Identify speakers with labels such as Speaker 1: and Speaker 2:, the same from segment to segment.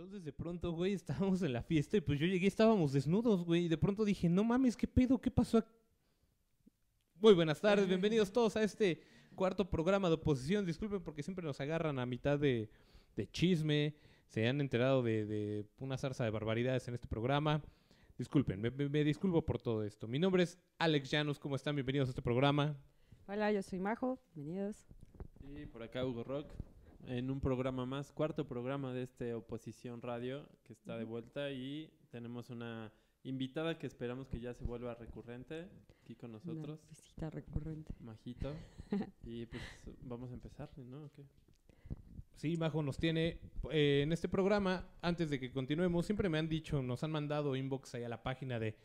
Speaker 1: Entonces de pronto, güey, estábamos en la fiesta y pues yo llegué, estábamos desnudos, güey, y de pronto dije, no mames, ¿qué pedo? ¿Qué pasó? ac-?" Muy buenas tardes, bienvenidos todos a este cuarto programa de oposición. Disculpen porque siempre nos agarran a mitad de, de chisme, se han enterado de, de una zarza de barbaridades en este programa. Disculpen, me, me- me disculpo por todo esto. Mi nombre es Alex Llanos, ¿cómo están? Bienvenidos a este programa.
Speaker 2: Hola, yo soy Majo, bienvenidos.
Speaker 3: Y por acá Hugo Rock, en un programa más, cuarto programa de este Oposición Radio, que está de vuelta y tenemos una invitada que esperamos que ya se vuelva recurrente aquí con nosotros,
Speaker 2: Una visita recurrente.
Speaker 3: Majito. y pues vamos a empezar, ¿no? ¿O qué?
Speaker 1: Sí, Majo nos tiene eh, en este programa, antes de que continuemos, siempre me han dicho, nos han mandado inbox ahí a la página de,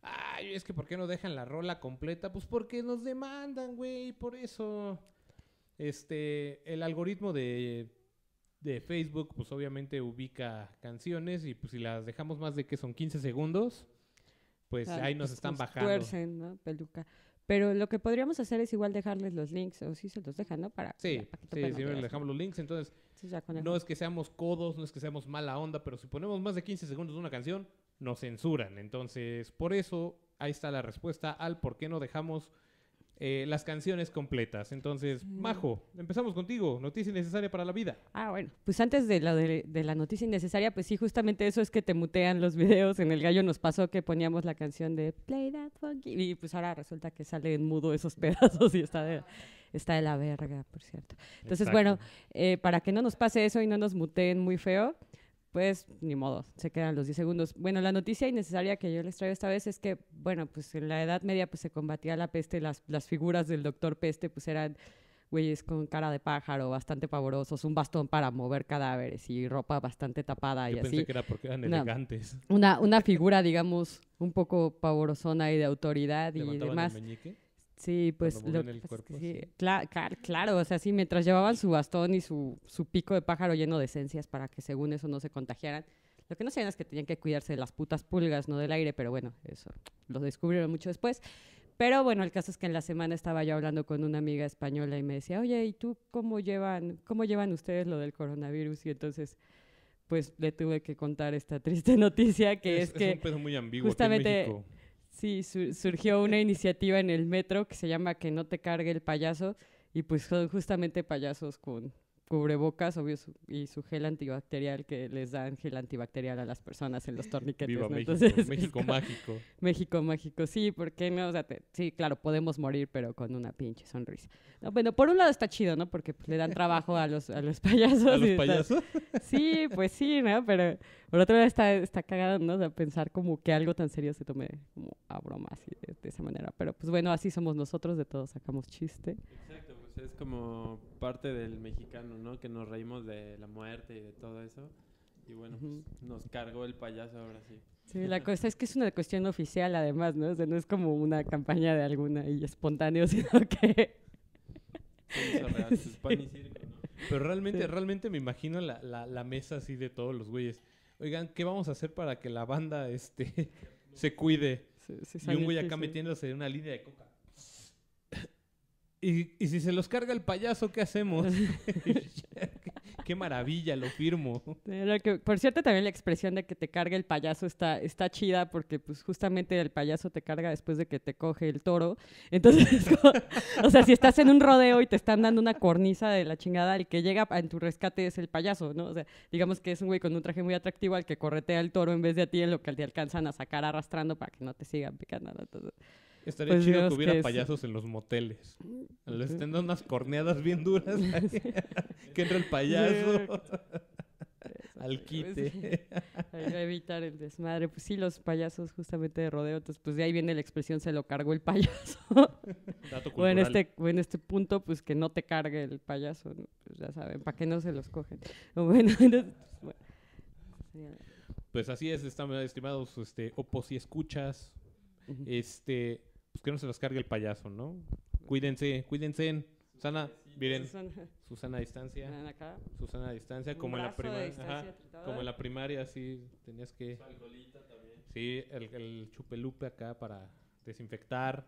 Speaker 1: ay, es que ¿por qué no dejan la rola completa? Pues porque nos demandan, güey, por eso. Este, el algoritmo de, de Facebook, pues obviamente ubica canciones y pues si las dejamos más de que son 15 segundos, pues
Speaker 2: Ah,
Speaker 1: ahí nos
Speaker 2: pues,
Speaker 1: están
Speaker 2: nos
Speaker 1: bajando.
Speaker 2: tuercen, ¿no? Peluca. Pero lo que podríamos hacer es igual dejarles los links, o sí se los dejan, ¿no? Para
Speaker 1: Sí,
Speaker 2: ya, para
Speaker 1: sí,
Speaker 2: topen
Speaker 1: siempre
Speaker 2: las
Speaker 1: le dejamos los links, entonces
Speaker 2: Sí, ya
Speaker 1: No es que seamos codos, no es que seamos mala onda, pero si ponemos más de 15 segundos de una canción, nos censuran. Entonces, por eso, ahí está la respuesta al por qué no dejamos eh, las canciones completas. Entonces,
Speaker 2: Mm.
Speaker 1: Majo, empezamos contigo. Noticia necesaria para la vida.
Speaker 2: Ah, bueno, pues antes de, lo de, de la noticia innecesaria, pues sí, justamente eso es que te mutean los videos. En el gallo nos pasó que poníamos la canción de Play That Funky y pues ahora resulta que sale en mudo esos pedazos y está de, está de la verga, por cierto. Entonces,
Speaker 1: Exacto.
Speaker 2: bueno, eh, para que no nos pase eso y no nos muteen muy feo, pues ni modo, se quedan los 10 segundos. Bueno, la noticia innecesaria que yo les traigo esta vez es que, bueno, pues en la Edad Media pues se combatía la peste, las, las figuras del doctor peste pues eran güeyes con cara de pájaro, bastante pavorosos, un bastón para mover cadáveres y ropa bastante tapada
Speaker 1: Yo
Speaker 2: y
Speaker 1: pensé
Speaker 2: así.
Speaker 1: que era porque eran
Speaker 2: No.
Speaker 1: elegantes.
Speaker 2: Una, una figura, digamos, un poco pavorosona y de autoridad y demás.
Speaker 1: el meñique.
Speaker 2: Sí, pues lo
Speaker 1: el
Speaker 2: es
Speaker 1: cuerpo,
Speaker 2: sí, claro, o sea, sí, mientras llevaban su bastón y su, su pico de pájaro lleno de esencias para que según eso no se contagiaran. Lo que no sabían es que tenían que cuidarse de las putas pulgas, no del aire, pero bueno, eso lo descubrieron mucho después. Pero bueno, el caso es que en la semana estaba yo hablando con una amiga española y me decía, oye, ¿y tú cómo llevan, cómo llevan ustedes lo del coronavirus? Y entonces, pues le tuve que contar esta triste noticia que es, que
Speaker 1: un pedo muy ambiguo
Speaker 2: justamente-
Speaker 1: aquí en México.
Speaker 2: Sí, su- surgió una iniciativa en el metro que se llama Que no te cargue el payaso y pues son justamente payasos con cubrebocas obvio, su- y su gel antibacterial que les dan gel antibacterial a las personas en los torniquetes.
Speaker 1: Viva
Speaker 2: ¿no?
Speaker 1: México,
Speaker 2: Entonces,
Speaker 1: México
Speaker 2: como-
Speaker 1: mágico.
Speaker 2: México mágico, sí, ¿por qué no? O sea, te- sí, claro, podemos morir, pero con una pinche sonrisa. No, bueno, por un lado está chido, ¿no? Porque pues, le dan trabajo a los, a los payasos.
Speaker 1: ¿A los
Speaker 2: está-
Speaker 1: payasos?
Speaker 2: Sí, pues sí, ¿no? Pero por otro lado está, está cagado, ¿no? O sea, pensar como que algo tan serio se tome como a broma así de, de esa manera. Pero pues bueno, así somos nosotros, de todos sacamos chiste.
Speaker 3: Exacto, pues es como parte del mexicano, ¿no? Que nos reímos de la muerte y de todo eso. Y bueno, pues, nos cargó el payaso ahora sí.
Speaker 2: Sí, la cosa es que es una cuestión oficial además, ¿no? O sea, no es como una campaña de alguna y espontáneo, sino que...
Speaker 3: Real, pues, pan y circo, ¿no?
Speaker 1: Pero realmente,
Speaker 2: Sí.
Speaker 1: realmente me imagino la, la, la mesa así de todos los güeyes. Oigan, ¿qué vamos a hacer para que la banda este, se cuide?
Speaker 2: se
Speaker 1: Y un güey acá metiéndose en una línea de coca. Y, y si se los carga el payaso, ¿qué hacemos? qué, maravilla, lo firmo.
Speaker 2: Que, por cierto, también la expresión de que te cargue el payaso está, está chida porque pues justamente el payaso te carga después de que te coge el toro. Entonces, como- o sea, si estás en un rodeo y te están dando una cornisa de la chingada, el que llega en tu rescate es el payaso, ¿no? O sea, digamos que es un güey con un traje muy atractivo al que corretea el toro en vez de a ti en lo que te alcanzan a sacar arrastrando para que no te sigan picando. ¿no? Entonces,
Speaker 1: Estaría
Speaker 2: Pues
Speaker 1: chido que hubiera
Speaker 2: que es-
Speaker 1: payasos en los moteles. Les estén dando unas corneadas bien duras. que entra el payaso al
Speaker 2: pues,
Speaker 1: quite.
Speaker 2: A evitar el desmadre. Pues sí, los payasos justamente de rodeo. Entonces, pues de ahí viene la expresión se lo cargó el payaso.
Speaker 1: Dato
Speaker 2: o, en este, o en este punto, pues que no te cargue el payaso. ¿no? Pues ya saben, para que no se los cogen. O bueno, entonces, bueno, sería-
Speaker 1: Pues así es, estimados este, opos y escuchas.
Speaker 2: Ujú.
Speaker 1: Este, pues que no se los cargue el payaso, ¿no? Cuídense, cuídense. Sana, miren,
Speaker 2: Susana,
Speaker 1: Susana a distancia.
Speaker 2: acá.
Speaker 1: Susana a distancia, como en la primaria. como en la primaria, sí, tenías que.
Speaker 3: También.
Speaker 1: Sí, el, el chupelupe acá para desinfectar.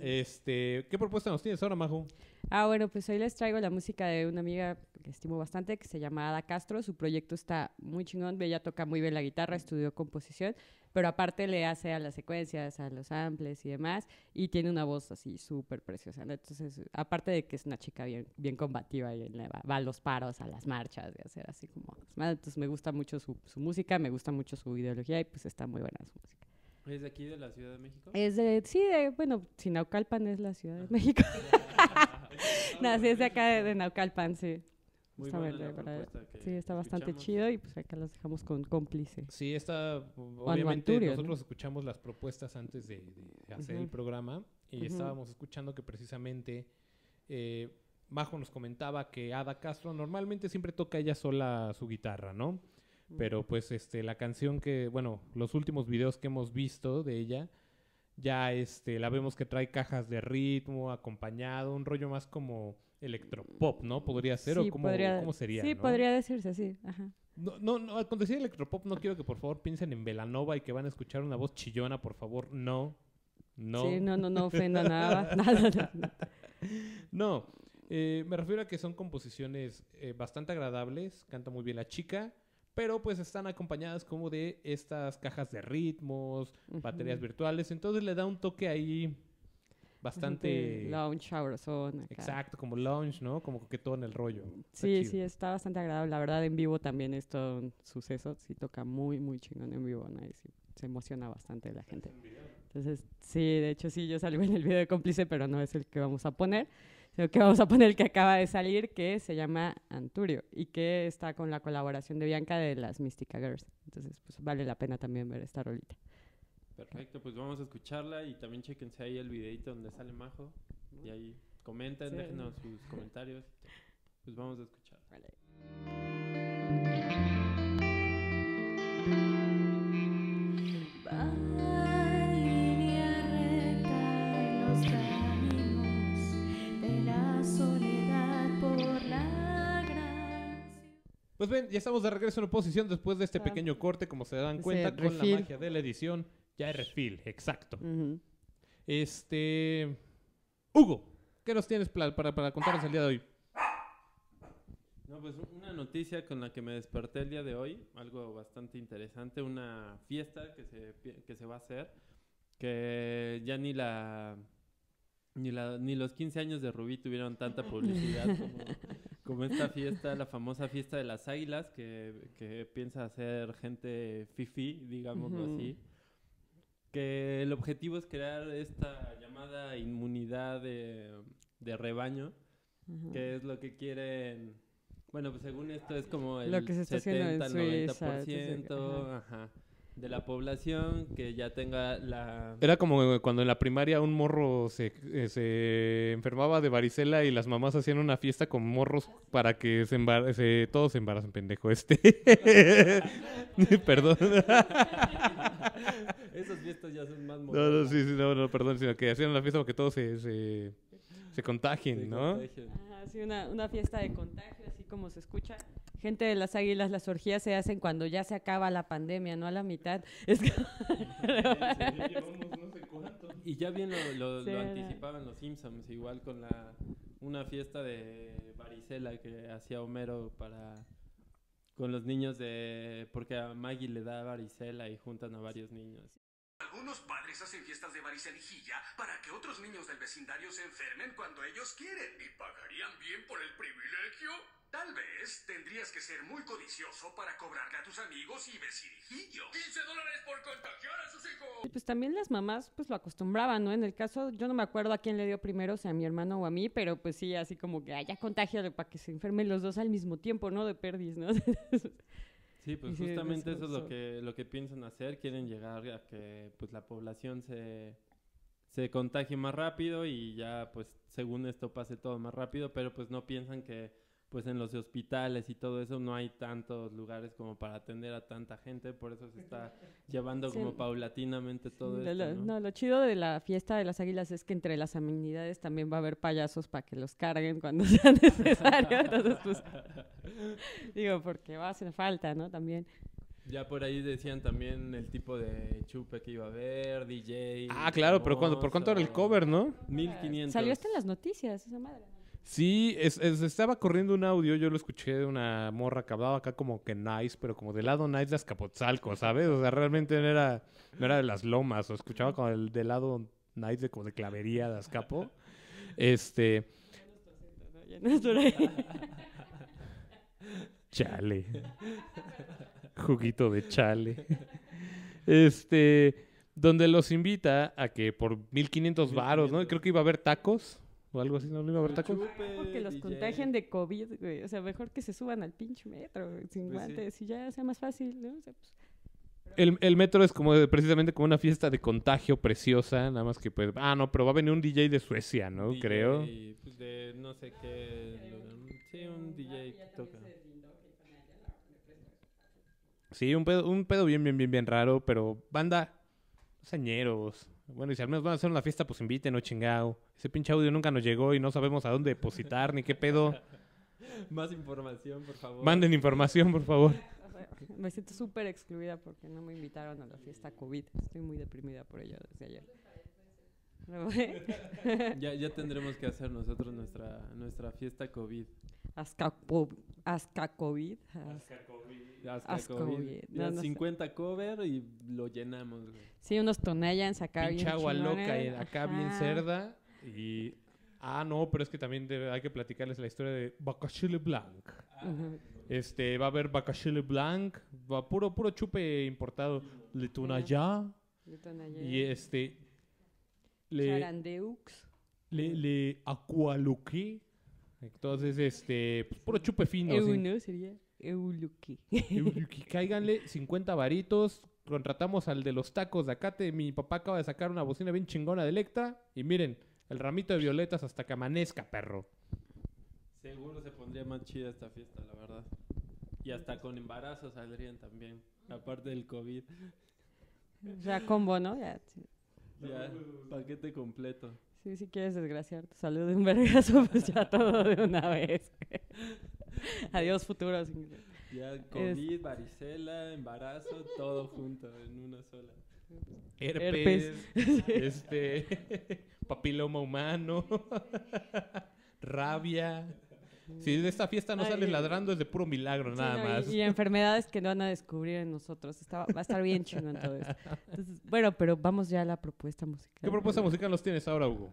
Speaker 1: Este, ¿qué propuesta nos tienes ahora, Majo?
Speaker 2: Ah, bueno, pues hoy les traigo la música de una amiga que estimo bastante, que se llama Ada Castro. Su proyecto está muy chingón. Ella toca muy bien la guitarra, estudió composición, pero aparte le hace a las secuencias, a los samples y demás, y tiene una voz así súper preciosa. ¿no? Entonces, aparte de que es una chica bien, bien combativa y le va, va a los paros, a las marchas, de hacer así como... Entonces me gusta mucho su, su música, me gusta mucho su ideología y pues está muy buena su música.
Speaker 3: ¿Es de aquí de la Ciudad de México?
Speaker 2: Es de, sí, de, bueno, si Naucalpan es la Ciudad de México. no, sí, es de acá de, de Naucalpan, sí.
Speaker 3: Muy
Speaker 2: Está
Speaker 3: buena
Speaker 2: verde,
Speaker 3: la
Speaker 2: ¿verdad?
Speaker 3: propuesta que
Speaker 2: Sí, está bastante
Speaker 3: escuchamos.
Speaker 2: chido y pues acá los dejamos con cómplice.
Speaker 1: Sí, está, obviamente
Speaker 2: Anturio, ¿no?
Speaker 1: nosotros escuchamos las propuestas antes de, de hacer el programa y estábamos escuchando que precisamente eh, Majo nos comentaba que Ada Castro normalmente siempre toca ella sola su guitarra, ¿no? Pero pues este la canción que, bueno, los últimos videos que hemos visto de ella, ya este la vemos que trae cajas de ritmo, acompañado, un rollo más como electropop, ¿no? Podría ser o cómo,
Speaker 2: podría-
Speaker 1: cómo sería,
Speaker 2: Sí,
Speaker 1: ¿no?
Speaker 2: podría decirse así. Ajá.
Speaker 1: No, no, no, cuando decía electropop no quiero que por favor piensen en Velanova y que van a escuchar una voz chillona, por favor, no. No.
Speaker 2: Sí, no, no, no ofenda nada. nada, nada.
Speaker 1: No, eh, me refiero a que son composiciones eh, bastante agradables, canta muy bien la chica, pero pues están acompañadas como de estas cajas de ritmos, baterías virtuales, entonces le da un toque ahí bastante...
Speaker 2: Lounge, sabrosón.
Speaker 1: Exacto, como lounge, ¿no? Como que todo en el rollo. Está
Speaker 2: Sí,
Speaker 1: chido.
Speaker 2: sí, está bastante agradable. La verdad, en vivo también es todo un suceso. Sí, toca muy, muy chingón en vivo, ¿no? Y sí, se emociona bastante la gente. Entonces, sí, de hecho, sí, yo salgo en el video de cómplice, pero no es el que vamos a poner. Sino que vamos a poner el que acaba de salir, que se llama Anturio y que está con la colaboración de Bianca de las Mystica Girls. Entonces, pues vale la pena también ver esta rolita.
Speaker 3: Perfecto, pues vamos a escucharla y también chequense ahí el videito donde sale Majo. Y ahí comenten,
Speaker 2: Sí.
Speaker 3: déjenos sus comentarios. Pues vamos a escuchar.
Speaker 4: Va línea recta en los caminos de la soledad por la gracia.
Speaker 1: Pues ven, ya estamos de regreso en oposición después de este
Speaker 2: Ah.
Speaker 1: pequeño corte, como se dan cuenta con
Speaker 2: refil.
Speaker 1: la magia de la edición. Ya hay refil, exacto. Este. Hugo, ¿qué nos tienes para, para contarnos el día de hoy?
Speaker 3: No, pues una noticia con la que me desperté el día de hoy, algo bastante interesante, una fiesta que se, que se va a hacer, que ya ni la ni la ni los 15 años de Rubí tuvieron tanta publicidad como, como esta fiesta, la famosa fiesta de las águilas que, que piensa hacer gente fifi, digámoslo así. Que el objetivo es crear esta llamada inmunidad de, de rebaño, que es lo que quieren. Bueno, pues según esto es como el
Speaker 2: Lo que se está haciendo en
Speaker 3: 70 al
Speaker 2: Suiza, entonces,
Speaker 3: 90% ajá, de la población que ya tenga la
Speaker 1: Era como cuando en la primaria un morro se, eh, se enfermaba de varicela y las mamás hacían una fiesta con morros para que se, embar- se- todos se embarazan, pendejo este. perdón.
Speaker 3: Esas fiestas ya son más
Speaker 1: No, no,
Speaker 3: modernas.
Speaker 1: sí, sí, no, no, perdón, sino que hacían una fiesta para que todos se, se, se contagien,
Speaker 3: se
Speaker 1: ¿no?
Speaker 3: contagian.
Speaker 2: Ajá, sí, una, una fiesta de contagio, así como se escucha. Gente de las águilas, las orgías se hacen cuando ya se acaba la pandemia, no a la mitad. Es que-
Speaker 3: Y ya bien lo, lo-
Speaker 2: Sí,
Speaker 3: lo
Speaker 2: era-
Speaker 3: anticipaban los Simpsons, igual con la una fiesta de varicela que hacía Homero para con los niños de porque a Maggie le da varicela y juntan a varios niños.
Speaker 5: Algunos padres hacen fiestas de varicelijilla para que otros niños del vecindario se enfermen cuando ellos quieren. ¿Y pagarían bien por el privilegio? Tal vez tendrías que ser muy codicioso para cobrarle a tus amigos y vecirijillos. ¡15 dólares por contagiar a sus hijos!
Speaker 2: pues también las mamás pues lo acostumbraban, ¿no? En el caso, yo no me acuerdo a quién le dio primero, si a mi hermano o a mí, pero pues sí, así como que haya contagio para que se enfermen los dos al mismo tiempo, ¿no? De perdis, ¿no?
Speaker 3: Sí, pues
Speaker 2: Y
Speaker 3: justamente
Speaker 2: eso
Speaker 3: es lo que lo que piensan hacer, quieren llegar a que pues la población se se contagie más rápido y ya pues según esto pase todo más rápido, pero pues no piensan que pues en los hospitales y todo eso no hay tantos lugares como para atender a tanta gente, por eso se está llevando
Speaker 2: Sí.
Speaker 3: como paulatinamente todo
Speaker 2: Lo-
Speaker 3: esto,
Speaker 2: lo,
Speaker 3: ¿no?
Speaker 2: no, lo chido de la fiesta de las águilas es que entre las amenidades también va a haber payasos para que los carguen cuando sea necesario. Entonces, pues, digo, porque va a hacer falta, ¿no? También.
Speaker 3: Ya por ahí decían también el tipo de chupe que iba a haber, DJ.
Speaker 1: Ah, claro, pero ¿cuándo, ¿por cuánto era el
Speaker 3: famoso.
Speaker 1: cover, no?
Speaker 3: 1500.
Speaker 2: Salió hasta en las noticias, esa madre.
Speaker 1: Sí, es- es- estaba corriendo un audio, yo lo escuché de una morra que hablaba acá como que nice, pero como del lado nice de Azcapotzalco, ¿sabes? O sea, realmente no era, no era de las lomas, o escuchaba como el del lado nice de como de clavería de Azcapo. Este, chale. Juguito de chale. Este, donde los invita a que por 1500 varos, ¿no? Creo que iba a haber tacos o algo así, ¿no? ¿No iba a haber tacos?
Speaker 3: Chupe,
Speaker 2: Porque los
Speaker 3: DJ.
Speaker 2: contagien de COVID, güey. O sea, mejor que se suban al pinche metro, güey, sin
Speaker 3: Pues sí.
Speaker 2: guantes y ya sea más fácil, ¿no? O sea, pues,
Speaker 1: El, el metro es como de- precisamente como una fiesta de contagio preciosa, nada más que pues, ah, no, pero va a venir un DJ de Suecia, ¿no?
Speaker 3: DJ,
Speaker 1: Creo.
Speaker 3: pues, de no sé qué. lo- Sí, un DJ que toca.
Speaker 1: Sí, un pedo, un pedo bien, bien, bien, bien raro, pero banda, sañeros. Bueno, y si al menos van a hacer una fiesta, pues inviten, o chingao. Ese pinche audio nunca nos llegó y no sabemos a dónde depositar ni qué pedo.
Speaker 3: Más información, por favor.
Speaker 1: Manden información, por favor.
Speaker 2: me siento súper excluida porque no me invitaron a la fiesta COVID. Estoy muy deprimida por ello desde ayer.
Speaker 3: Ya, ya tendremos que hacer nosotros nuestra, nuestra fiesta COVID.
Speaker 2: Azcacovid. az-
Speaker 3: Hasta
Speaker 2: Asco,
Speaker 3: COVID.
Speaker 2: güey.
Speaker 3: Ya
Speaker 2: No, no sé.
Speaker 3: 50 cover y lo llenamos, güey.
Speaker 2: Sí, unos Tonayans acá
Speaker 1: Pinche
Speaker 2: bien
Speaker 1: agua loca y
Speaker 2: chingones,
Speaker 1: acá bien cerda. Y. Ah, no, pero es que también debe- hay que platicarles la historia de Bacachile Blanc. Este, va a haber Bacachile Blanc, va puro, puro chupe importado. Le Tunayá.
Speaker 2: De Tonayán.
Speaker 1: Y este. Le,
Speaker 2: Charandeux.
Speaker 1: le, le Aqualuque. Entonces, este. Pues puro chupe fino.
Speaker 2: Eu,
Speaker 1: sin-
Speaker 2: ¿no? Sería Euluki.
Speaker 1: Euluki, Cáiganle 50 varitos. Contratamos al de los tacos de acate. Mi papá acaba de sacar una bocina bien chingona de Electra. Y miren, el ramito de violetas hasta que amanezca, perro.
Speaker 3: Seguro se pondría más chida esta fiesta, la verdad. Y hasta con embarazo saldrían también. Aparte del COVID.
Speaker 2: O sea, combo, ¿no? Ya, sí.
Speaker 3: Ya, paquete completo.
Speaker 2: Sí, si quieres desgraciar tu salud de un vergazo, pues ya todo de una vez. Adiós, futuro.
Speaker 3: Ya COVID, varicela, embarazo, todo junto en una sola.
Speaker 1: Herpes. este. papiloma humano. rabia. Si de esta fiesta no
Speaker 2: Ay,
Speaker 1: sales ladrando es de puro milagro,
Speaker 2: Sí,
Speaker 1: nada
Speaker 2: no, y-
Speaker 1: más.
Speaker 2: Y, enfermedades que no van a descubrir en nosotros. Está- va a estar bien chingón todo esto. Entonces, bueno, pero vamos ya a la propuesta musical.
Speaker 1: ¿Qué propuesta musical nos tienes ahora, Hugo?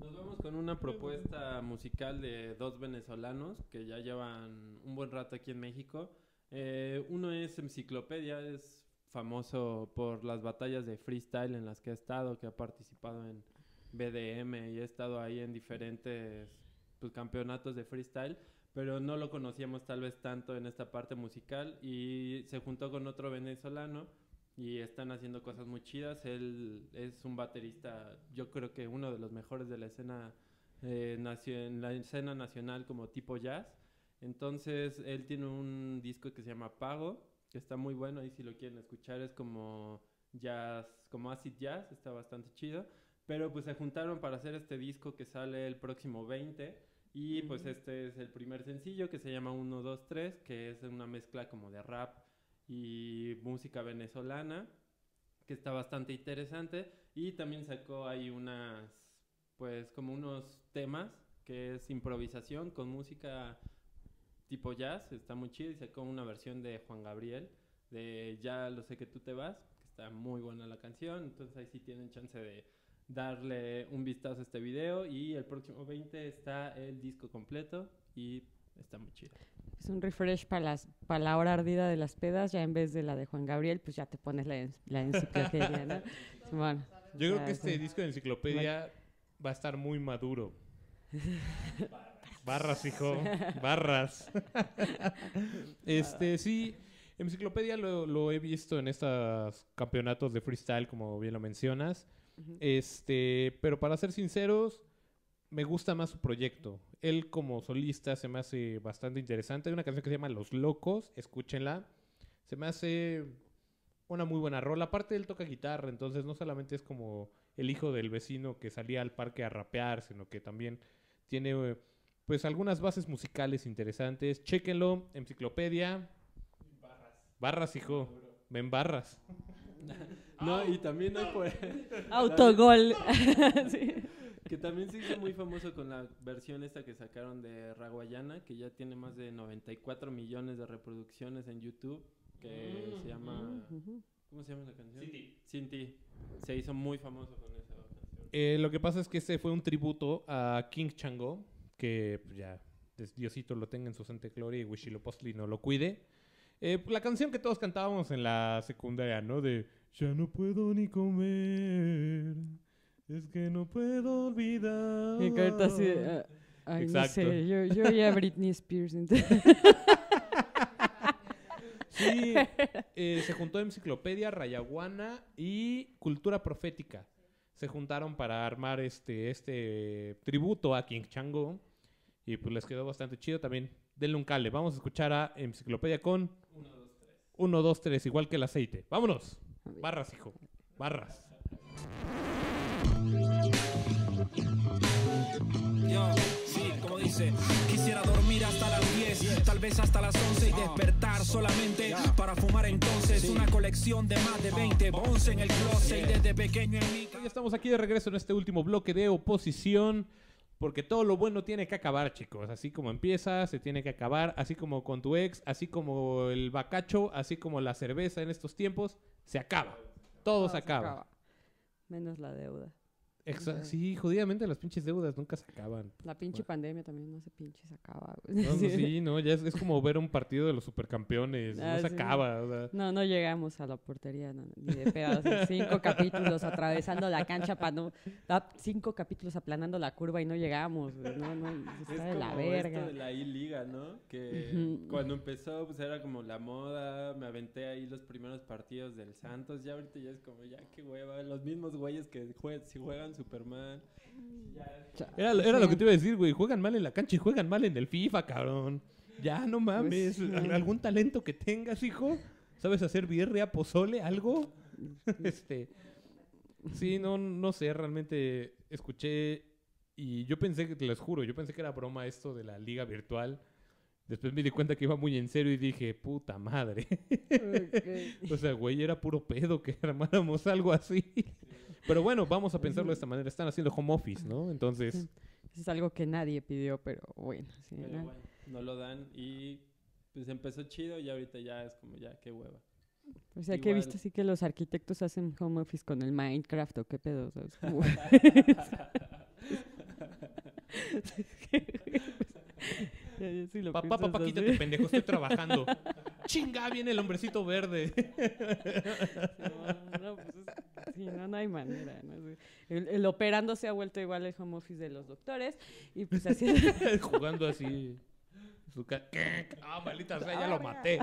Speaker 3: Nos vamos con una propuesta musical de dos venezolanos que ya llevan un buen rato aquí en México. Eh, uno es Enciclopedia, es famoso por las batallas de freestyle en las que ha estado, que ha participado en BDM y ha estado ahí en diferentes pues, campeonatos de freestyle, pero no lo conocíamos tal vez tanto en esta parte musical y se juntó con otro venezolano y están haciendo cosas muy chidas. Él es un baterista, yo creo que uno de los mejores de la escena, eh, en la escena nacional como tipo jazz. Entonces, él tiene un disco que se llama Pago, que está muy bueno, y si lo quieren escuchar es como jazz, como acid jazz, está bastante chido. Pero pues se juntaron para hacer este disco que sale el próximo 20 y pues este es el primer sencillo que se llama 1, 2, 3, que es una mezcla como de rap y música venezolana, que está bastante interesante. Y también sacó ahí unas, pues como unos temas, que es improvisación con música tipo jazz, está muy chido. Y sacó una versión de Juan Gabriel, de Ya lo sé que tú te vas, que está muy buena la canción. Entonces ahí sí tienen chance de darle un vistazo a este video. Y el próximo 20 está el disco completo y está muy chido.
Speaker 2: Es un refresh para las para la hora ardida de las pedas, ya en vez de la de Juan Gabriel, pues ya te pones la, en- la enciclopedia, ¿no? Bueno,
Speaker 1: Yo creo que este
Speaker 2: sí.
Speaker 1: disco de enciclopedia va a estar muy maduro. Barras, hijo. Barras. este, sí. Enciclopedia lo, lo he visto en estos campeonatos de freestyle, como bien lo mencionas. Este, pero para ser sinceros, me gusta más su proyecto. Él como solista se me hace bastante interesante. Hay una canción que se llama Los Locos, escúchenla. Se me hace una muy buena rola. Aparte él toca guitarra, entonces no solamente es como el hijo del vecino que salía al parque a rapear, sino que también tiene eh, pues algunas bases musicales interesantes. Chéquenlo, enciclopedia. Barras, hijo. Ven barras.
Speaker 3: No, y también hay por
Speaker 2: Autogol. Sí.
Speaker 3: que también se hizo muy famoso con la versión esta que sacaron de Raguayana, que ya tiene más de 94 millones de reproducciones en YouTube, que se llama...
Speaker 2: Ujú.
Speaker 3: ¿Cómo se llama la canción? Sin ti. Se hizo muy famoso con esa canción.
Speaker 1: Eh, lo que pasa es que este fue un tributo a King Chango, que pues, ya Diosito lo tenga en su santa gloria y Huitzilopochtli no lo cuide. Eh, pues, la canción que todos cantábamos en la secundaria, ¿no? De Ya no puedo ni comer, es que no puedo olvidar.
Speaker 2: Y ahorita así, ah, ay, no
Speaker 1: Exacto.
Speaker 2: sé, yo, yo ya Britney Spears. entonces-
Speaker 1: Sí, eh, se juntó Enciclopedia, Rayaguana y Cultura Profética. Se juntaron para armar este, este tributo a King Chango. Y pues les quedó bastante chido también. Denle un cale. Vamos a escuchar a Enciclopedia con 1, 2, 3, igual que el aceite. ¡Vámonos! Barras, hijo. Barras.
Speaker 6: Yo, sí, como dice, quisiera dormir hasta las 10, tal vez hasta las 11 y despertar solamente para fumar entonces una colección de más de 20 bons en el closet y desde pequeño en mi
Speaker 1: Ya estamos aquí de regreso en este último bloque de oposición. Porque todo lo bueno tiene que acabar, chicos. Así como empieza, se tiene que acabar. Así como con tu ex, así como el bacacho, así como la cerveza en estos tiempos, se acaba. Todo se
Speaker 2: se
Speaker 1: acaba.
Speaker 2: Menos la deuda.
Speaker 1: Exa- sí, jodidamente las pinches deudas nunca se acaban.
Speaker 2: La pinche pandemia también no se pinche se acaba. güey.
Speaker 1: No, no, sí, no, ya es, es como ver un partido de los supercampeones.
Speaker 2: Ah,
Speaker 1: no se
Speaker 2: sí.
Speaker 1: acaba. o sea.
Speaker 2: No, no llegamos a la portería, no, ni de pedo. cinco capítulos atravesando la cancha para no. Cinco capítulos aplanando la curva y no llegamos. güey, No, no,
Speaker 3: Es
Speaker 2: está de la
Speaker 3: como
Speaker 2: verga.
Speaker 3: esto de la I-Liga, ¿no? Que cuando empezó, pues era como la moda. Me aventé ahí los primeros partidos del Santos. Ya ahorita ya es como, ya qué hueva. Los mismos güeyes que jue- si juegan Superman.
Speaker 1: Era, era lo que te iba a decir, güey. Juegan mal en la cancha y juegan mal en el FIFA, cabrón. Ya, no mames.
Speaker 2: sí.
Speaker 1: ¿Al- ¿Algún talento que tengas, hijo? ¿Sabes hacer birria, pozole, algo? este. Sí, no, no sé, realmente escuché y yo pensé que, te les juro, yo pensé que era broma esto de la liga virtual. Después me di cuenta que iba muy en serio y dije, puta madre. O sea, güey, era puro pedo que armáramos algo así. Pero bueno, vamos a pensarlo de esta manera. Están haciendo home office, ¿no? Entonces,
Speaker 2: Sí. Es algo que nadie pidió, pero bueno. sí,
Speaker 3: Pero
Speaker 2: ¿no?
Speaker 3: bueno, no lo dan. Y pues empezó chido y ahorita ya es como, ya qué hueva.
Speaker 2: O sea, que he
Speaker 3: igual-
Speaker 2: visto así que los arquitectos hacen home office con el Minecraft o qué pedo.
Speaker 1: papá, papá,
Speaker 2: así.
Speaker 1: quítate, pendejo, estoy trabajando. Chinga, viene el hombrecito verde.
Speaker 2: No, no, pues es- sí, no, no hay manera. ¿no? El, el operando se ha vuelto igual el home office de los doctores y pues así
Speaker 1: Jugando así. Su Ah, maldita sea, ya lo maté.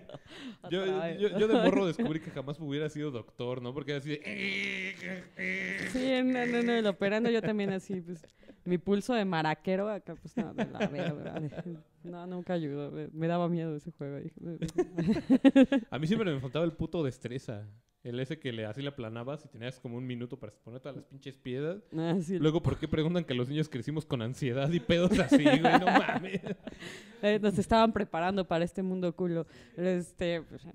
Speaker 1: Yo, yo, yo de morro descubrí que jamás hubiera sido doctor, ¿no? Porque era así de...
Speaker 2: Sí, no, no, no, el operando yo también así, pues, mi pulso de maraquero acá, pues, no, de la verga, no, nunca ayudó, me, me daba miedo ese juego.
Speaker 1: A mí siempre me faltaba el puto destreza. El ese que le, así le aplanabas y tenías como un minuto para poner todas las pinches piedras.
Speaker 2: Ah, sí,
Speaker 1: Luego, ¿por qué preguntan que los niños crecimos con ansiedad y pedos así, güey? No mames.
Speaker 2: eh, nos estaban preparando para este mundo culo, este, pues.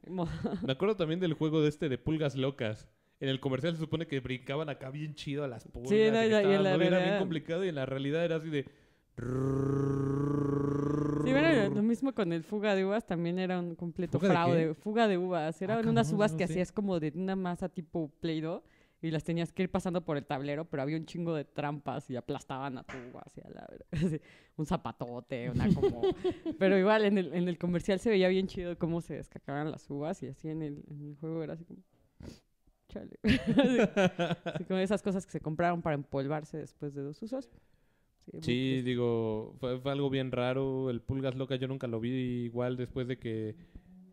Speaker 1: Me acuerdo también del juego de este de pulgas locas. En el comercial se supone que brincaban acá bien chido a las pulgas.
Speaker 2: Sí, no,
Speaker 1: y
Speaker 2: y la- y
Speaker 1: ¿no? Era bien complicado y en la realidad era así de...
Speaker 2: Sí, bueno, lo mismo con el fuga de uvas, también era un completo
Speaker 1: ¿Fuga de
Speaker 2: fraude. Fuga de uvas, eran
Speaker 1: cabrón,
Speaker 2: unas uvas
Speaker 1: no
Speaker 2: que hacías como de una masa tipo Play-Doh y las tenías que ir pasando por el tablero, pero había un chingo de trampas y aplastaban a tu uva hacia la así, un zapatote, una como... pero igual en el, en el comercial se veía bien chido cómo se descacaban las uvas y así en el, en el juego era así como... Chale. así, como esas cosas que se compraron para empolvarse después de dos usos. Sí,
Speaker 1: digo, fue, fue algo bien raro. El Pulgas Loca yo nunca lo vi igual después de que,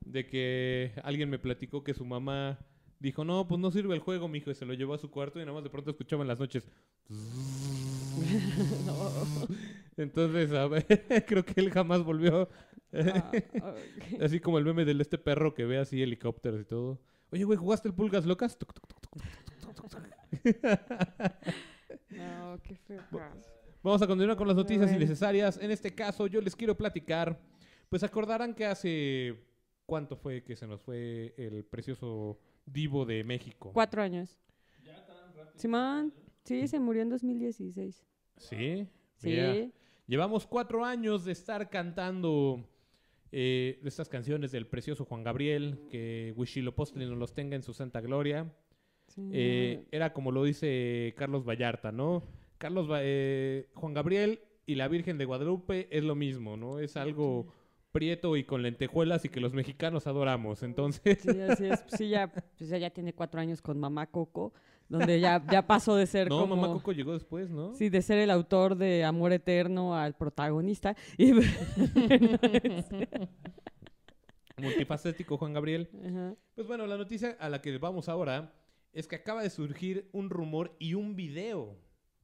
Speaker 1: de que alguien me platicó que su mamá dijo, no, pues no sirve el juego, mijo, y se lo llevó a su cuarto y nada más de pronto escuchaba en las noches. Entonces, a ver, creo que él jamás volvió.
Speaker 2: Ah.
Speaker 1: Así como el meme del este perro que ve así helicópteros y todo. Oye, güey, ¿jugaste el Pulgas Locas?
Speaker 2: No, qué feo.
Speaker 1: Vamos a continuar con las noticias
Speaker 2: Bueno.
Speaker 1: innecesarias. En este caso, yo les quiero platicar. Pues acordarán que hace cuánto fue que se nos fue el precioso divo de México.
Speaker 2: Cuatro años. Simón, sí, se murió en 2016.
Speaker 1: Sí.
Speaker 2: Sí.
Speaker 1: mira. Llevamos cuatro años de estar cantando eh, estas canciones del precioso Juan Gabriel, que Huitzilopochtli nos los tenga en su santa gloria.
Speaker 2: sí.
Speaker 1: Eh, era como lo dice Carlos Vallarta, ¿no? Carlos, eh, Juan Gabriel y la Virgen de Guadalupe es lo mismo, ¿no? Es algo prieto y con lentejuelas y que los mexicanos adoramos. Entonces,
Speaker 2: Sí, así es. Sí, ya, pues ya, ya tiene cuatro años con Mamá Coco, donde ya, ya pasó de ser
Speaker 1: no,
Speaker 2: como...
Speaker 1: Mamá Coco llegó después, ¿no?
Speaker 2: Sí, de ser el autor de Amor Eterno al protagonista. Y,
Speaker 1: Multifacético Juan Gabriel.
Speaker 2: Ajá.
Speaker 1: Pues bueno, la noticia a la que vamos ahora es que acaba de surgir un rumor y un video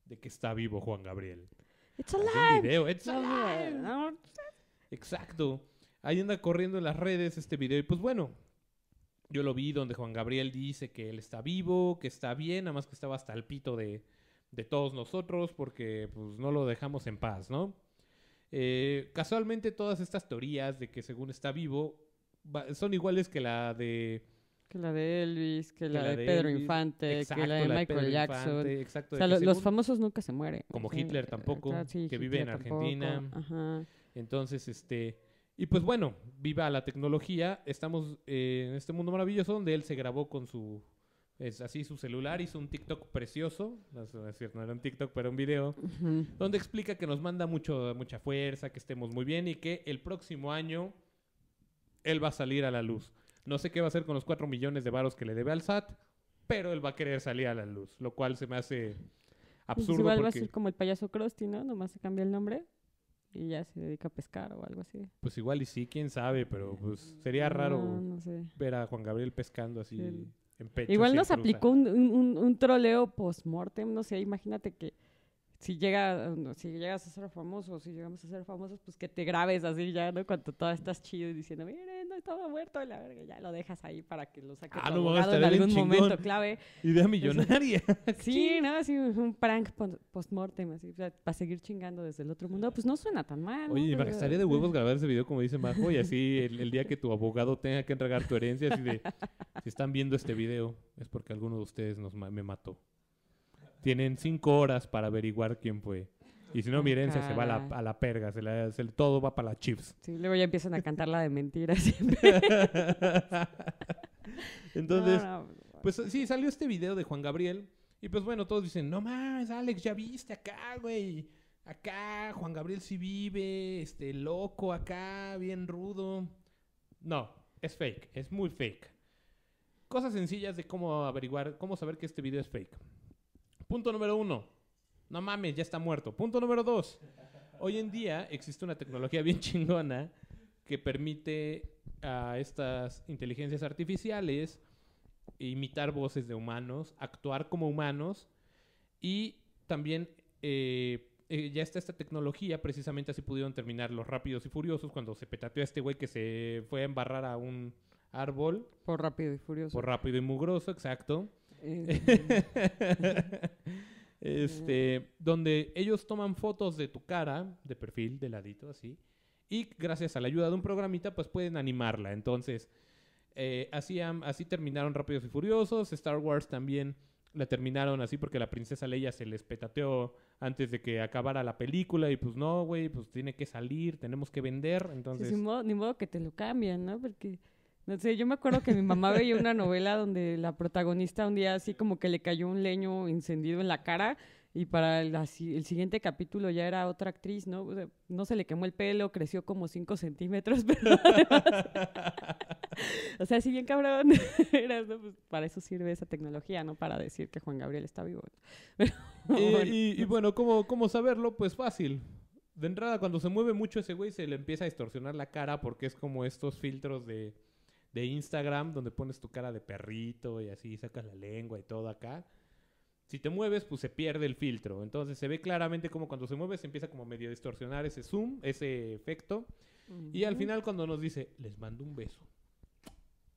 Speaker 1: de que está vivo Juan Gabriel.
Speaker 2: It's alive.
Speaker 1: Un video, it's alive. Exacto. Ahí anda corriendo en las redes este video. Y pues bueno, yo lo vi donde Juan Gabriel dice que él está vivo, que está bien, nada más que estaba hasta el pito de, de todos nosotros porque pues no lo dejamos en paz, ¿no? Eh, casualmente todas estas teorías de que según está vivo va- son iguales que la de...
Speaker 2: Que la de Elvis, que la,
Speaker 1: la
Speaker 2: de,
Speaker 1: de
Speaker 2: Pedro
Speaker 1: Elvis,
Speaker 2: Infante,
Speaker 1: exacto,
Speaker 2: que la de
Speaker 1: la
Speaker 2: Michael Jackson.
Speaker 1: Infante, exacto,
Speaker 2: o sea, los
Speaker 1: según-
Speaker 2: famosos nunca se mueren.
Speaker 1: Como Hitler tampoco,
Speaker 2: sí,
Speaker 1: que vive en
Speaker 2: tampoco,
Speaker 1: Argentina.
Speaker 2: Ajá.
Speaker 1: Entonces, este... Y pues bueno, viva la tecnología. Estamos eh, en este mundo maravilloso donde él se grabó con su... Es así su celular, hizo un TikTok precioso. No es cierto, no era un TikTok, pero un video. Donde explica que nos manda mucho, mucha fuerza, que estemos muy bien y que el próximo año él va a salir a la luz. No sé qué va a hacer con los 4 millones de varos que le debe al SAT, pero él va a querer salir a la luz. Lo cual se me hace
Speaker 2: Pues
Speaker 1: absurdo
Speaker 2: igual va a ser como el payaso Krusty, ¿no? Nomás se cambia el nombre y ya se dedica a pescar o algo así.
Speaker 1: Pues igual y sí, quién sabe, pero pues sería raro
Speaker 2: No, no sé.
Speaker 1: ver a Juan Gabriel pescando así
Speaker 2: Sí.
Speaker 1: en pecho.
Speaker 2: Igual nos aplicó un, un, un- un troleo post-mortem, no sé, imagínate que si llega, si llegas a ser famoso, si llegamos a ser famosos, pues que te grabes así ya, ¿no? Cuando todo estás chido y diciendo, miren, no estaba muerto, y la verga, ya lo dejas ahí para que lo saque
Speaker 1: Ah,
Speaker 2: tu
Speaker 1: no
Speaker 2: abogado en algún momento clave.
Speaker 1: Idea millonaria.
Speaker 2: Sí, ¿no? Así un prank post-mortem, así, para seguir chingando desde el otro mundo, pues no suena tan mal, ¿no?
Speaker 1: Oye, me estaría de huevos grabar ese video como dice Majo y así el, el día que tu abogado tenga que entregar tu herencia, así de, si están viendo este video es porque alguno de ustedes nos me mató. Tienen cinco horas para averiguar quién fue. Y si no, mi herencia se va a la, a la perga, se la- se- todo va para las chips.
Speaker 2: Sí, luego ya empiezan a cantar la de mentiras siempre.
Speaker 1: Entonces,
Speaker 2: No, no,
Speaker 1: Pues sí, salió este video de Juan Gabriel. Y pues bueno, todos dicen, no más, Alex, ya viste acá, güey. Acá, Juan Gabriel sí vive, este, loco acá, bien rudo. No, es fake, es muy fake. Cosas sencillas de cómo averiguar, cómo saber que este video es fake. Punto número uno. No mames, ya está muerto. Punto número dos. Hoy en día existe una tecnología bien chingona que permite a estas inteligencias artificiales imitar voces de humanos, actuar como humanos y también eh, eh, ya está esta tecnología, precisamente así pudieron terminar los rápidos y furiosos cuando se petateó a este güey que se fue a embarrar a un árbol
Speaker 2: Por rápido y furioso.
Speaker 1: por rápido y mugroso, exacto. Este, donde ellos toman fotos de tu cara, de perfil, de ladito, así, y gracias a la ayuda de un programita, pues pueden animarla. Entonces, eh, así, así terminaron Rápidos y Furiosos. Star Wars también la terminaron así porque la princesa Leia se les petateó antes de que acabara la película y pues no, güey, pues tiene que salir, tenemos que vender.
Speaker 2: sí,
Speaker 1: Entonces,
Speaker 2: sin modo- ni modo que te lo cambien, ¿no? Porque, no sé, yo me acuerdo que mi mamá veía una novela donde la protagonista un día así como que le cayó un leño encendido en la cara y para el, así- el siguiente capítulo ya era otra actriz, ¿no? O sea, no se le quemó el pelo, creció como 5 centímetros, pero además- o sea, si bien cabrón eras, ¿no? Pues para eso sirve esa tecnología, ¿no? Para decir que Juan Gabriel está vivo. Pero,
Speaker 1: Y,
Speaker 2: bueno,
Speaker 1: y- y bueno, ¿cómo, ¿cómo saberlo? Pues fácil. De entrada, cuando se mueve mucho ese güey, se le empieza a distorsionar la cara porque es como estos filtros de, de Instagram donde pones tu cara de perrito y así sacas la lengua y todo acá. Si te mueves, pues se pierde el filtro. Entonces se ve claramente como cuando se mueve se empieza como medio a distorsionar ese zoom, ese efecto. Y al final cuando nos dice, les mando un beso.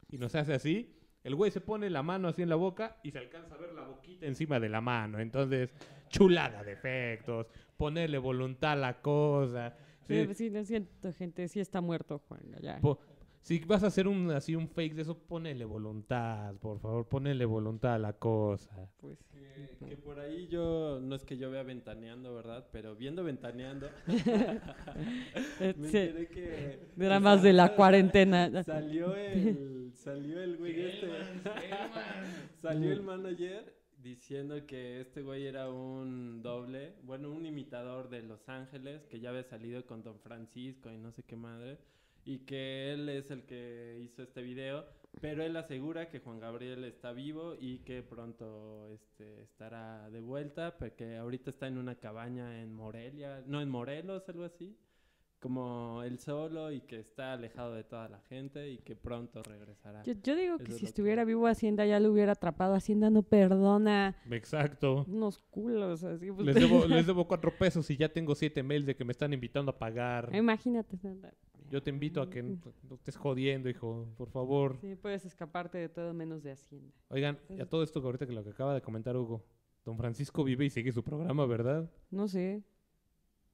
Speaker 1: Y nos hace así, el güey se pone la mano así en la boca y se alcanza a ver la boquita encima de la mano. Entonces, chulada de efectos, ponerle voluntad a la cosa.
Speaker 2: Sí,
Speaker 1: Sí,
Speaker 2: sí, lo siento, gente, sí está muerto, Juan. Ya.
Speaker 1: po- Si vas a hacer un así un fake de eso, ponele voluntad, por favor, ponele voluntad a la cosa.
Speaker 2: Pues,
Speaker 3: Que, que por ahí yo, no es que yo vea ventaneando, ¿verdad? Pero viendo ventaneando, me
Speaker 2: sí,
Speaker 3: enteré que...
Speaker 2: era más de la cuarentena.
Speaker 3: Salió el, salió el güey este. salió el manager diciendo que este güey era un doble, bueno, un imitador de Los Ángeles, que ya había salido con Don Francisco y no sé qué madre, y que él es el que hizo este video, pero él asegura que Juan Gabriel está vivo y que pronto este, estará de vuelta, porque ahorita está en una cabaña en Morelia, no, en Morelos, algo así como él solo y que está alejado de toda la gente y que pronto regresará.
Speaker 2: Yo, yo digo que
Speaker 3: Eso es
Speaker 2: si
Speaker 3: lo que-
Speaker 2: estuviera vivo Hacienda ya lo hubiera atrapado. Hacienda no perdona
Speaker 1: Exacto.
Speaker 2: unos culos así. pues,
Speaker 1: Les debo, les debo cuatro pesos y ya tengo siete mails de que me están invitando a pagar.
Speaker 2: Imagínate.
Speaker 1: Yo te invito a que no estés jodiendo, hijo, por favor.
Speaker 2: Sí, puedes escaparte de todo menos de Hacienda.
Speaker 1: Oigan, y a todo esto que ahorita que lo que acaba de comentar Hugo, don Francisco vive y sigue su programa, ¿verdad?
Speaker 2: No sé,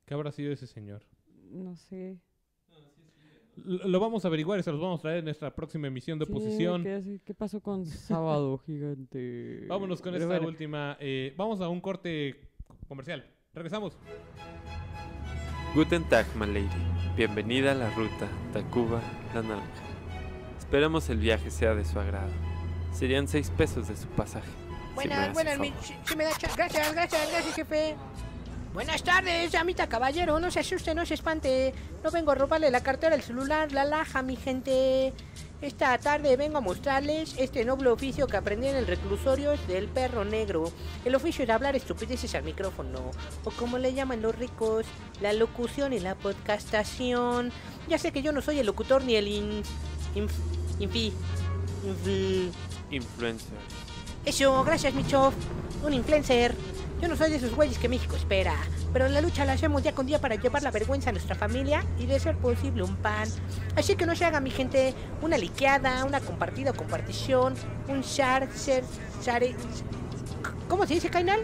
Speaker 1: ¿Qué habrá sido ese señor?
Speaker 2: no sé.
Speaker 1: Lo vamos a averiguar y se los vamos a traer en nuestra próxima emisión de
Speaker 2: Sí,
Speaker 1: oposición.
Speaker 2: ¿qué, pasó con Sábado Gigante?
Speaker 1: Vámonos con
Speaker 2: Pero
Speaker 1: esta
Speaker 2: bueno,
Speaker 1: última. eh, vamos a un corte comercial. Regresamos.
Speaker 3: Guten Tag, my lady. Bienvenida a la ruta Tacuba La Naranja. Esperamos el viaje sea de su agrado. Serían seis pesos de su pasaje. si
Speaker 7: Buenas,
Speaker 3: hace
Speaker 7: buenas, si, si me da Gracias, gracias, gracias, jefe. Buenas tardes, amita caballero. No se asuste, no se espante. No vengo a robarle la cartera, el celular, la laja, mi gente. Esta tarde vengo a mostrarles este noble oficio que aprendí en el reclusorio del perro negro. El oficio de hablar estupideces al micrófono, o como le llaman los ricos, la locución y la podcastación. Ya sé que yo no soy el locutor ni el in... inf- infi... infi-
Speaker 3: Influencer.
Speaker 7: eso, gracias, Michov. Un influencer. Yo no soy de esos güeyes que México espera. Pero la lucha la hacemos día con día para llevar la vergüenza a nuestra familia y de ser posible un pan. Así que no se haga, mi gente, una liqueada, una compartida o compartición, un share, share, share. ¿Cómo se dice, Kainal?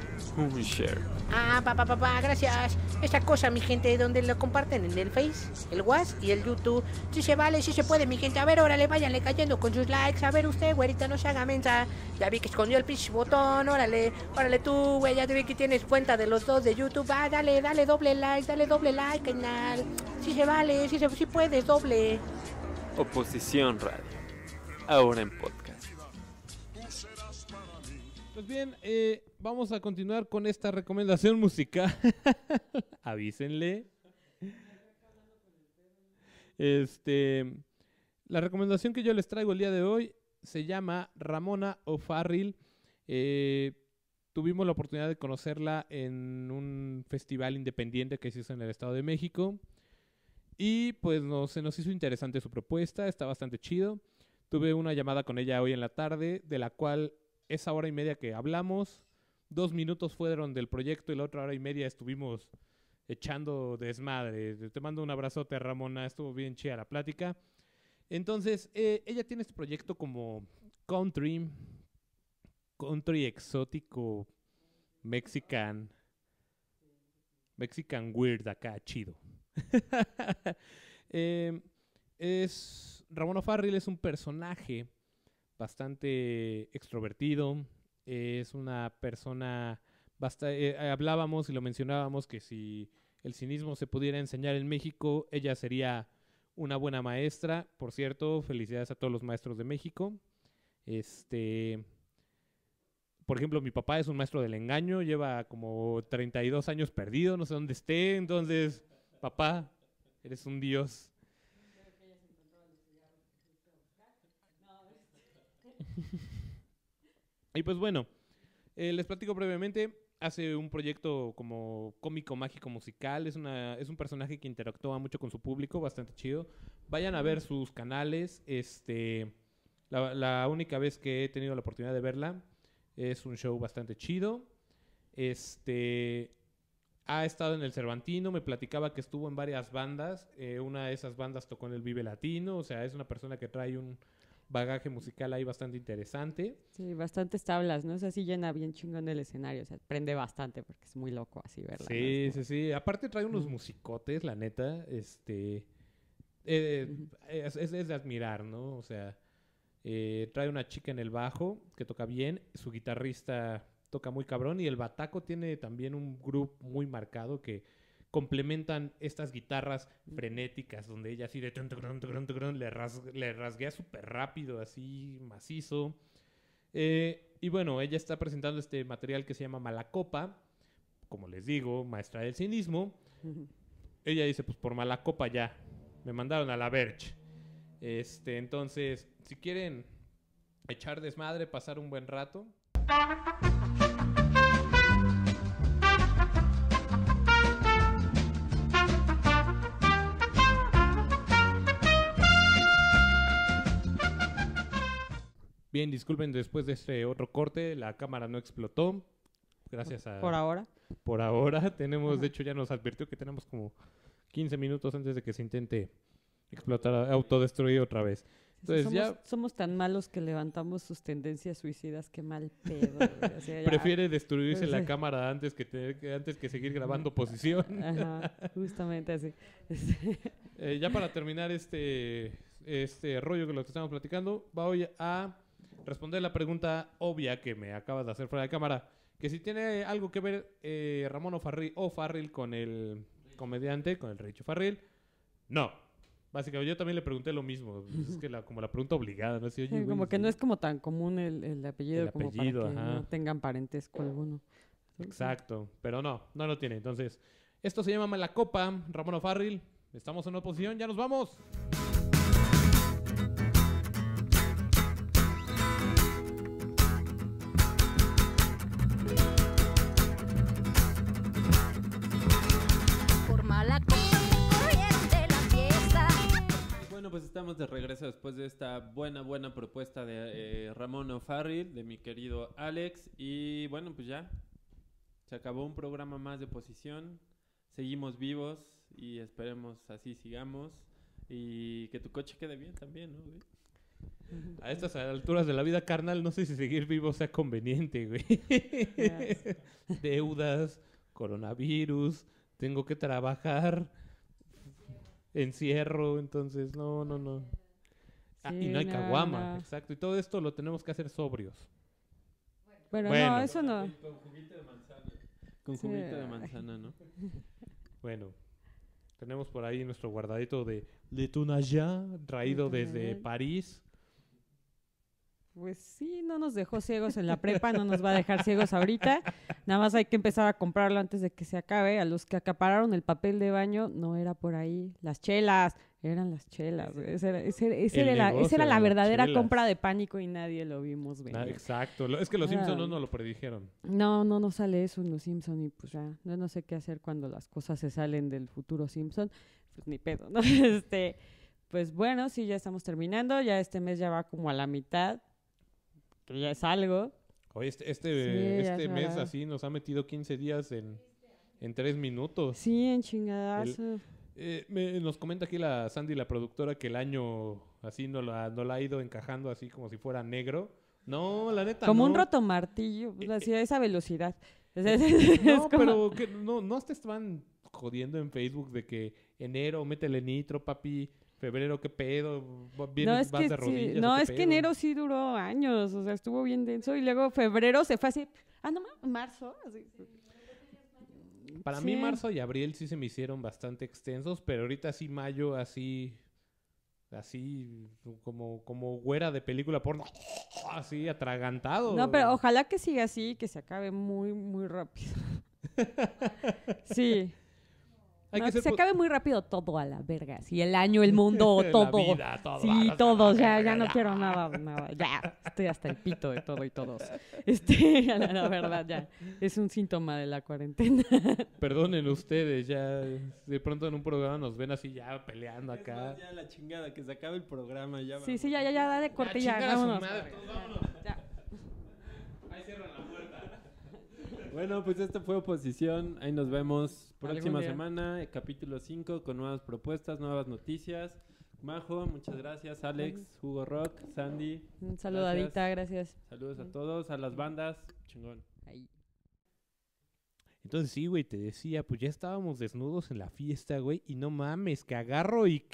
Speaker 3: Share.
Speaker 7: Ah, pa, pa, pa, pa, gracias. Esta cosa, mi gente, donde lo comparten en el Face, el WhatsApp y el YouTube. Si se vale, si se puede, mi gente. A ver, órale, váyanle cayendo con sus likes. A ver, usted, güerita, no se haga mensa. Ya vi que escondió el pinche botón. Órale, órale tú, güey. Ya te vi que tienes cuenta de los dos de YouTube. Ah, dale, dale doble like, dale doble like, canal. Si se vale, si, se, si puedes, doble.
Speaker 3: Oposición Radio. Ahora en podcast.
Speaker 1: Pues bien, eh, vamos a continuar con esta recomendación musical. Avísenle. Este, la recomendación que yo les traigo el día de hoy se llama Ramona O'Farrill. Eh, tuvimos la oportunidad de conocerla en un festival independiente que se hizo en el Estado de México. Y pues no, se nos hizo interesante su propuesta, está bastante chido. Tuve una llamada con ella hoy en la tarde, de la cual esa hora y media que hablamos, dos minutos fueron del proyecto y la otra hora y media estuvimos echando desmadre. Te mando un abrazote, Ramona, estuvo bien chida la plática. Entonces, eh, ella tiene este proyecto como country, country exótico, mexican, mexican weird acá, chido. Eh, es Ramón Farrell es un personaje bastante extrovertido. Es una persona basta- eh, hablábamos y lo mencionábamos que si el cinismo se pudiera enseñar en México, ella sería una buena maestra. Por cierto, felicidades a todos los maestros de México. Este, por ejemplo, mi papá es un maestro del engaño, lleva como 32 años perdido, no sé dónde esté, entonces, papá, eres un dios. y pues bueno, eh, les platico brevemente. Hace un proyecto como cómico, mágico, musical. Es, una, es un personaje que interactúa mucho con su público, bastante chido. Vayan a ver sus canales. Este, la, única vez que he tenido la oportunidad de verla es un show bastante chido. Este, ha estado en el Cervantino. Me platicaba que estuvo en varias bandas. eh, una de esas bandas tocó en el Vive Latino. O sea, es una persona que trae un bagaje musical ahí bastante interesante.
Speaker 2: Sí, bastantes tablas, ¿no? O sea, sí llena bien chingón el escenario. O sea, prende bastante porque es muy loco así verla. ¿no?
Speaker 1: Sí, sí, sí. Aparte trae unos musicotes, la neta. Este. eh, es, es- es de admirar, ¿no? O sea, eh, trae una chica en el bajo que toca bien, su guitarrista toca muy cabrón y el bataco tiene también un grupo muy marcado que complementan estas guitarras frenéticas donde ella así de tucrun, le, ras- le rasguea súper rápido, así macizo. Eh, y bueno, ella está presentando este material que se llama Malacopa, como les digo, maestra del cinismo. Ella dice, pues por mala copa ya. Me mandaron a la Verge. Este, entonces, si quieren echar desmadre, pasar un buen rato. Bien, disculpen después de este otro corte, la cámara no explotó. Gracias a
Speaker 2: Por ahora.
Speaker 1: por ahora. Tenemos,
Speaker 2: Ajá.
Speaker 1: de hecho, ya nos advirtió que tenemos como 15 minutos antes de que se intente explotar, autodestruir otra vez. Entonces
Speaker 2: somos,
Speaker 1: ya
Speaker 2: somos tan malos que levantamos sus tendencias suicidas, qué mal pedo. güey. O sea, ya-
Speaker 1: prefiere destruirse la cámara antes que, tener que- antes que seguir grabando posición.
Speaker 2: Ajá, justamente así.
Speaker 1: Eh, ya para terminar este, este rollo que lo que estamos platicando, voy a responder la pregunta obvia que me acabas de hacer fuera de cámara. Que si tiene algo que ver eh, Ramón O'Farrill, O'Farrill con el comediante, con el Richo Farril. No. Básicamente, yo también le pregunté lo mismo. Es que la, como la pregunta obligada, ¿no? Así, oye, güey,
Speaker 2: como que
Speaker 1: sí.
Speaker 2: no es como tan común el, el apellido,
Speaker 1: El
Speaker 2: como
Speaker 1: apellido,
Speaker 2: para que
Speaker 1: ajá.
Speaker 2: no tengan parentesco alguno.
Speaker 1: Exacto, pero no, no lo tiene. Entonces, esto se llama Malacopa, Ramón O'Farrill. Estamos en oposición, ya nos vamos.
Speaker 3: Estamos de regreso después de esta buena, buena propuesta de eh, Ramón O'Farrill, de mi querido Alex. Y bueno, pues ya. Se acabó un programa más de posición. Seguimos vivos y esperemos así sigamos. Y que tu coche quede bien también, ¿no? güey?
Speaker 1: A estas alturas de la vida carnal, no sé si seguir vivo sea conveniente, güey. Deudas, coronavirus, tengo que trabajar, encierro, entonces no, no, no. Ah, y no hay caguama,
Speaker 2: no.
Speaker 1: exacto. Y todo esto lo tenemos que hacer sobrios.
Speaker 2: Bueno,
Speaker 1: Bueno.
Speaker 2: no, eso no.
Speaker 3: Con juguito de manzana. Con juguito de manzana, ¿no?
Speaker 1: Bueno, tenemos por ahí nuestro guardadito de Le Tunaya, traído
Speaker 2: Le
Speaker 1: desde. París.
Speaker 2: Pues sí, no nos dejó ciegos en la prepa, no nos va a dejar ciegos ahorita. Nada más hay que empezar a comprarlo antes de que se acabe. A los que acapararon el papel de baño, no era por ahí. Las chelas, eran las chelas. güey. Esa era, ese era- ese
Speaker 1: El
Speaker 2: era la, esa era la verdadera
Speaker 1: chelas.
Speaker 2: compra de pánico y nadie lo vimos venir.
Speaker 1: exacto. Es que los
Speaker 2: Ah.
Speaker 1: Simpsons no nos lo predijeron.
Speaker 2: No, no, no sale eso en los Simpson y pues ya, yo no sé qué hacer cuando las cosas se salen del futuro Simpson, pues ni pedo, ¿no? Este, pues bueno, sí, ya estamos terminando, ya este mes ya va como a la mitad, que ya es algo.
Speaker 1: Oye, este, este,
Speaker 2: Sí,
Speaker 1: este
Speaker 2: es
Speaker 1: mes así nos ha metido 15 días en, en tres minutos.
Speaker 2: Sí, en chingadazo.
Speaker 1: Eh, me- nos comenta aquí la Sandy, la productora, que el año así no la, no la ha ido encajando así como si fuera negro. No, la neta
Speaker 2: como un
Speaker 1: no.
Speaker 2: roto martillo,
Speaker 1: Eh,
Speaker 2: así a esa velocidad. Es- es- es
Speaker 1: No,
Speaker 2: como-
Speaker 1: pero que no, no te estaban jodiendo en Facebook de que enero, métele nitro, papi. Febrero, qué pedo. Va-
Speaker 2: No,
Speaker 1: Vienes,
Speaker 2: es
Speaker 1: vas
Speaker 2: que,
Speaker 1: de rodillas. ¿o
Speaker 2: no, es que enero sí duró años, o sea, estuvo bien denso y luego febrero se fue así, ah, no, ma- marzo, así.
Speaker 1: Para mí marzo y abril sí se me hicieron bastante extensos, pero ahorita sí mayo así así como como güera de película porno, así atragantado.
Speaker 2: No, pero ojalá que siga así, que se acabe muy, muy rápido. sí.
Speaker 1: Hay
Speaker 2: No,
Speaker 1: que
Speaker 2: se acabe muy rápido todo a la verga. Sí, el año, el mundo,
Speaker 1: La
Speaker 2: todo.
Speaker 1: vida, todo,
Speaker 2: sí, todo.
Speaker 1: la
Speaker 2: Ya, ya no quiero nada, nada. Ya, estoy hasta el pito de todo y todos. Este, la, la verdad, ya. Es un síntoma de la cuarentena.
Speaker 1: Perdonen ustedes, ya de pronto en un programa nos ven así ya peleando
Speaker 3: Es
Speaker 1: acá.
Speaker 3: más, ya la chingada, que se acabe el programa. Ya
Speaker 2: Sí, sí, ya, ya, ya, dale corte ya. vámonos.
Speaker 1: madre, vámonos.
Speaker 2: Ya.
Speaker 1: Ahí cierran la puerta.
Speaker 3: Bueno, pues esto fue Oposición. Ahí nos vemos próxima semana, capítulo 5, con nuevas propuestas, nuevas noticias. Majo, muchas gracias. Alex, Hugo Rock, Sandy.
Speaker 2: Un saludadita, gracias.
Speaker 3: Saludos a todos, a las bandas. Chingón.
Speaker 2: Ahí.
Speaker 1: Entonces sí, güey, te decía, pues ya estábamos desnudos en la fiesta, güey, y no mames, que agarro y